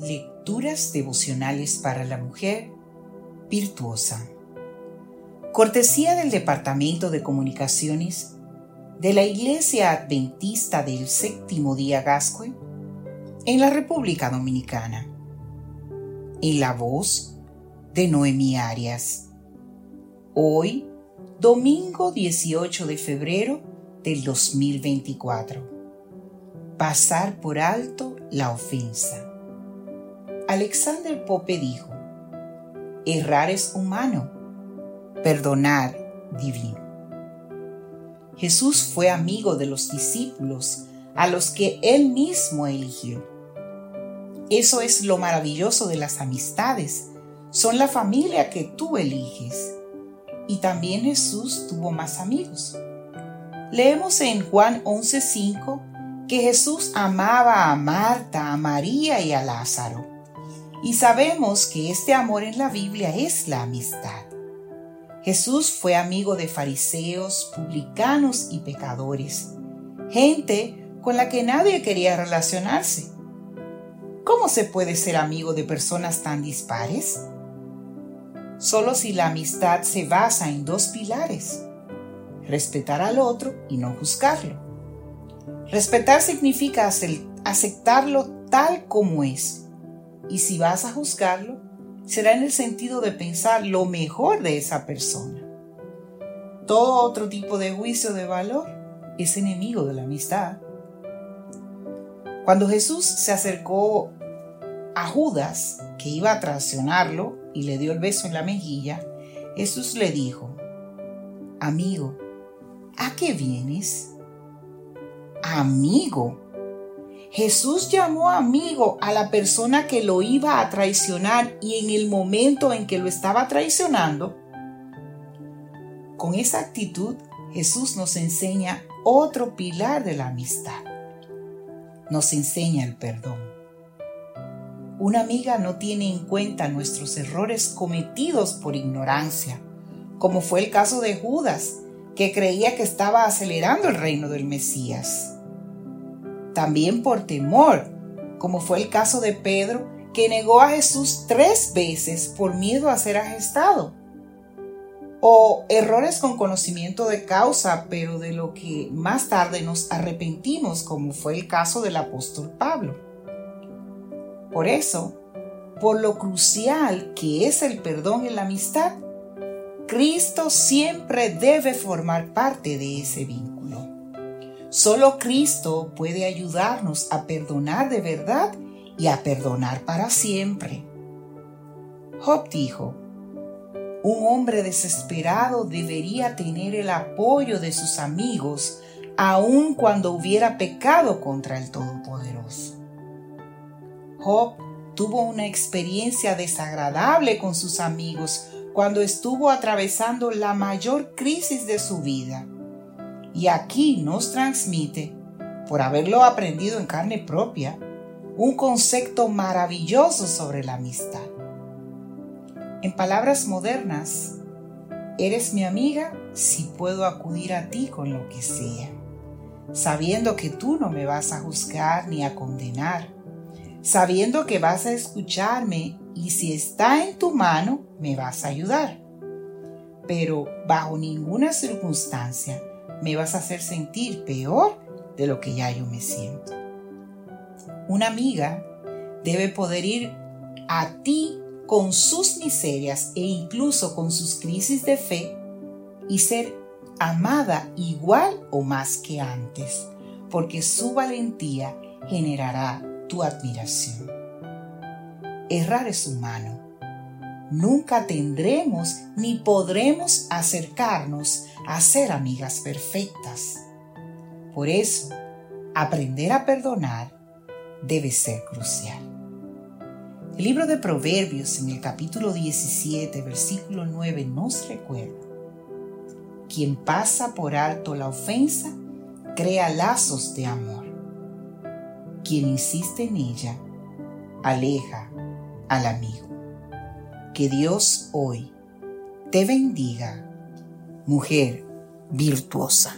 Lecturas devocionales para la mujer virtuosa. Cortesía del Departamento de Comunicaciones de la Iglesia Adventista del Séptimo Día Gascue en la República Dominicana. En la voz de Noemí Arias. Hoy, domingo 18 de febrero del 2024. Pasar por alto la ofensa. Alexander Pope dijo, errar es humano, perdonar divino. Jesús fue amigo de los discípulos a los que él mismo eligió. Eso es lo maravilloso de las amistades. Son la familia que tú eliges. Y también Jesús tuvo más amigos. Leemos en Juan 11:5 que Jesús amaba a Marta, a María y a Lázaro y sabemos que este amor en la Biblia es la amistad. Jesús fue amigo de fariseos, publicanos y pecadores, gente con la que nadie quería relacionarse. ¿Cómo se puede ser amigo de personas tan dispares? Solo si la amistad se basa en dos pilares, respetar al otro y no juzgarlo. Respetar significa aceptarlo tal como es y si vas a juzgarlo, será en el sentido de pensar lo mejor de esa persona. Todo otro tipo de juicio de valor es enemigo de la amistad. Cuando Jesús se acercó a Judas, que iba a traicionarlo, y le dio el beso en la mejilla, Jesús le dijo, Amigo, ¿a qué vienes? Amigo, Jesús llamó amigo a la persona que lo iba a traicionar y en el momento en que lo estaba traicionando, con esa actitud Jesús nos enseña otro pilar de la amistad. Nos enseña el perdón. Una amiga no tiene en cuenta nuestros errores cometidos por ignorancia, como fue el caso de Judas, que creía que estaba acelerando el reino del Mesías también por temor, como fue el caso de Pedro, que negó a Jesús tres veces por miedo a ser arrestado. O errores con conocimiento de causa, pero de lo que más tarde nos arrepentimos, como fue el caso del apóstol Pablo. Por eso, por lo crucial que es el perdón en la amistad, Cristo siempre debe formar parte de ese vínculo. Solo Cristo puede ayudarnos a perdonar de verdad y a perdonar para siempre. Job dijo, un hombre desesperado debería tener el apoyo de sus amigos aun cuando hubiera pecado contra el Todopoderoso. Job tuvo una experiencia desagradable con sus amigos cuando estuvo atravesando la mayor crisis de su vida y aquí nos transmite, por haberlo aprendido en carne propia, un concepto maravilloso sobre la amistad. En palabras modernas, eres mi amiga si puedo acudir a ti con lo que sea, sabiendo que tú no me vas a juzgar ni a condenar, sabiendo que vas a escucharme y si está en tu mano, me vas a ayudar. Pero bajo ninguna circunstancia me vas a hacer sentir peor de lo que ya yo me siento. Una amiga debe poder ir a ti con sus miserias e incluso con sus crisis de fe y ser amada igual o más que antes, porque su valentía generará tu admiración. Errar es humano. Nunca tendremos ni podremos acercarnos a ser amigas perfectas. Por eso, aprender a perdonar debe ser crucial. El libro de Proverbios en el capítulo 17, versículo 9 nos recuerda, quien pasa por alto la ofensa, crea lazos de amor. Quien insiste en ella, aleja al amigo. Que Dios hoy te bendiga mujer virtuosa.